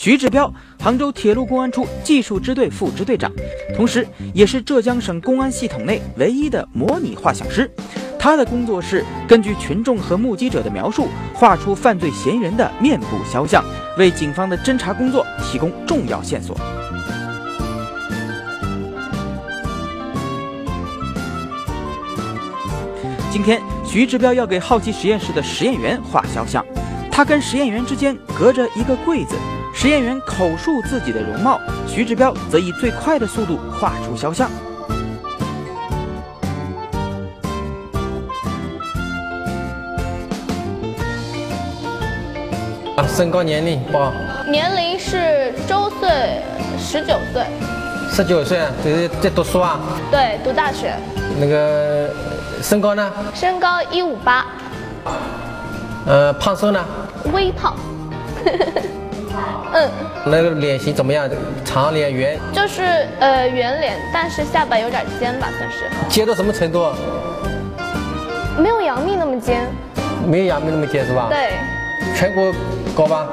徐志彪，杭州铁路公安处技术支队副支队长，同时也是浙江省公安系统内唯一的模拟画像师。他的工作是根据群众和目击者的描述，画出犯罪嫌疑人的面部肖像，为警方的侦查工作提供重要线索。今天，徐志彪要给好奇实验室的实验员画肖像，他跟实验员之间隔着一个柜子。实验员口述自己的容貌，徐志彪则以最快的速度画出肖像。啊，身高年龄报。年龄是周岁，十九岁。十九岁，这是在读书啊？对，读大学。那个身高呢？身高一五八。呃，胖瘦呢？微胖。嗯，那个脸型怎么样？长脸圆？就是呃圆脸，但是下巴有点尖吧，算是。尖到什么程度？没有杨幂那么尖。没有杨幂那么尖是吧？对。颧骨高吧？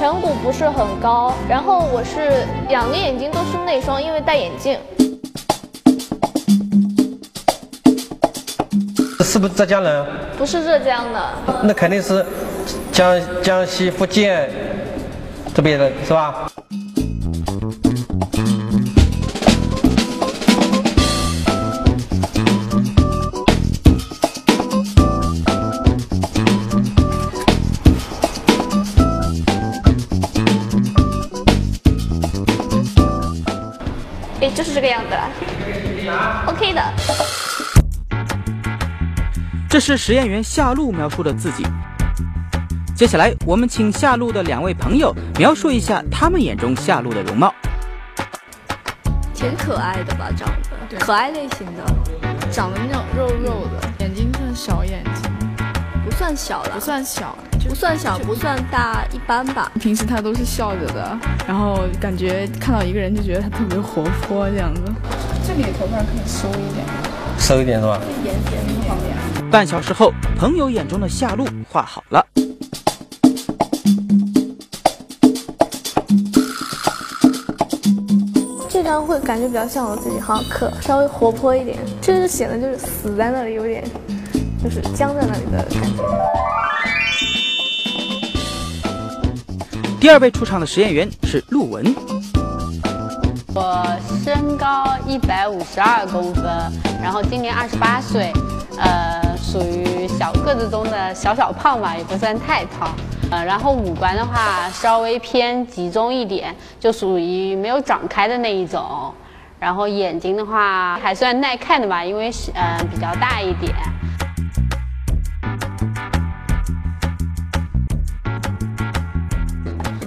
颧骨不是很高，然后我是两个眼睛都是内双，因为戴眼镜。是不是浙江人？不是浙江的。那肯定是江江西、福建。这边的是吧？哎，就是这个样子了，OK 的。这是实验员夏露描述的自己。接下来，我们请夏露的两位朋友描述一下他们眼中夏露的容貌。挺可爱的吧，长得可爱类型的，长得那种肉肉的，眼睛算小眼睛，不算小了，不算小，不算小，不算大，一般吧。平时他都是笑着的，然后感觉看到一个人就觉得他特别活泼这样子。这里头发可以收一点，收一点是吧？半小时后，朋友眼中的夏露画好了。会感觉比较像我自己，好像可稍微活泼一点。这就显得就是死在那里，有点就是僵在那里的感觉。第二位出场的实验员是陆文。我身高一百五十二公分，然后今年二十八岁，呃，属于小个子中的小小胖吧，也不算太胖。呃，然后五官的话稍微偏集中一点，就属于没有长开的那一种。然后眼睛的话还算耐看的吧，因为是嗯比较大一点。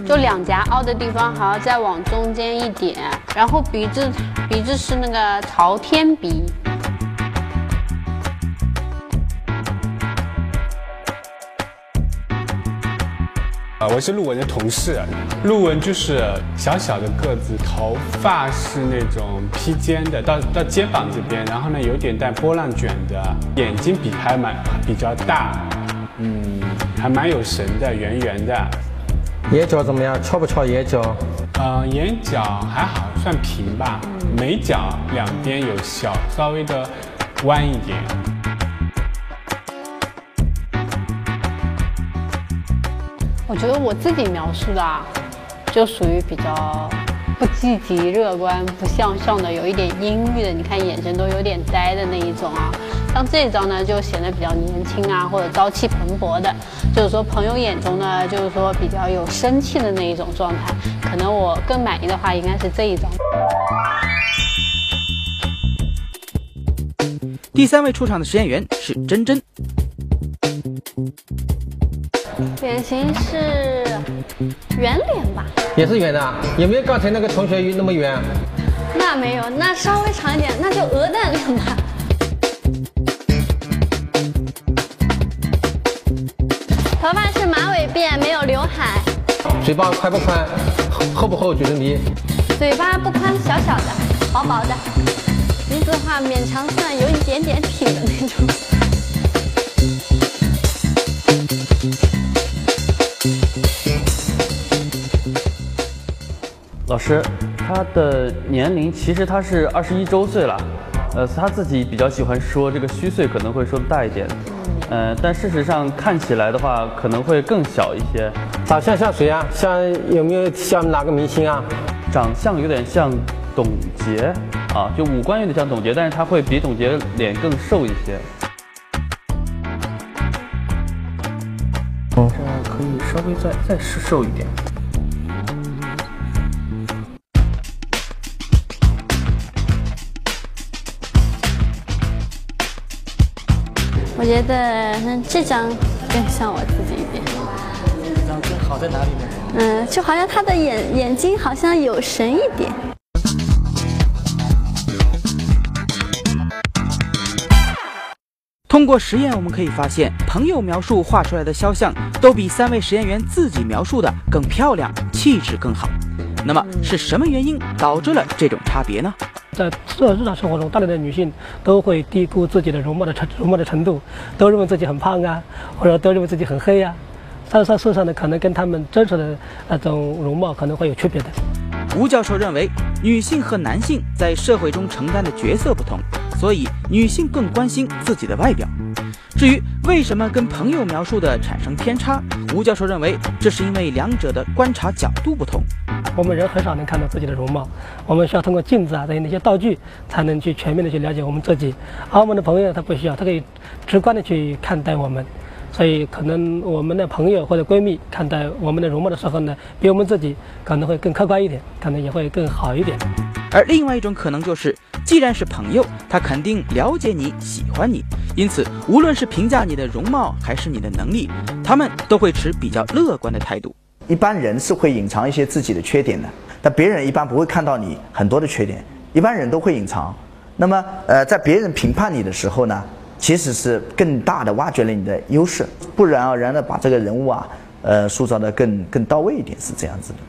就两颊凹的地方还要再往中间一点，然后鼻子鼻子是那个朝天鼻。我是陆文的同事，陆文就是小小的个子，头发是那种披肩的，到到肩膀这边，然后呢有点带波浪卷的，眼睛比还蛮比较大，嗯，还蛮有神的，圆圆的。眼角怎么样？翘不翘眼角？呃，眼角还好，算平吧。眉角两边有小稍微的弯一点。我觉得我自己描述的啊，就属于比较不积极乐观、不向上的，有一点阴郁的。你看眼神都有点呆的那一种啊。像这张呢，就显得比较年轻啊，或者朝气蓬勃的。就是说朋友眼中呢，就是说比较有生气的那一种状态。可能我更满意的话，应该是这一张。第三位出场的实验员是珍珍。脸型是圆脸吧？也是圆的，有没有刚才那个同学那么圆？那没有，那稍微长一点，那就鹅蛋脸吧。头发是马尾辫，没有刘海。嘴巴宽不宽？厚不厚？嘴唇皮？嘴巴不宽，小小的，薄薄的。鼻子的话，勉强算有一点点挺的那种。老师，他的年龄其实他是二十一周岁了，呃，他自己比较喜欢说这个虚岁可能会说的大一点，呃，但事实上看起来的话可能会更小一些。长相像谁啊？像有没有像哪个明星啊？长相有点像董洁啊，就五官有点像董洁，但是他会比董洁脸更瘦一些。哦，这可以稍微再再瘦一点。我觉得这张更像我自己一点。这张更好在哪里呢？嗯，就好像他的眼眼睛好像有神一点。通过实验，我们可以发现，朋友描述画出来的肖像都比三位实验员自己描述的更漂亮，气质更好。那么是什么原因导致了这种差别呢？在日日常生活中，大量的女性都会低估自己的容貌的程容貌的程度，都认为自己很胖啊，或者都认为自己很黑呀。但是事实上呢，可能跟他们真实的那种容貌可能会有区别的。吴教授认为，女性和男性在社会中承担的角色不同，所以女性更关心自己的外表。至于为什么跟朋友描述的产生偏差，吴教授认为这是因为两者的观察角度不同。我们人很少能看到自己的容貌，我们需要通过镜子啊这些那些道具，才能去全面的去了解我们自己。而我们的朋友他不需要，他可以直观的去看待我们。所以，可能我们的朋友或者闺蜜看待我们的容貌的时候呢，比我们自己可能会更客观一点，可能也会更好一点。而另外一种可能就是，既然是朋友，他肯定了解你喜欢你，因此无论是评价你的容貌还是你的能力，他们都会持比较乐观的态度。一般人是会隐藏一些自己的缺点的，但别人一般不会看到你很多的缺点，一般人都会隐藏。那么，呃，在别人评判你的时候呢？其实是更大的挖掘了你的优势，不然而然的把这个人物啊，呃，塑造的更更到位一点，是这样子的。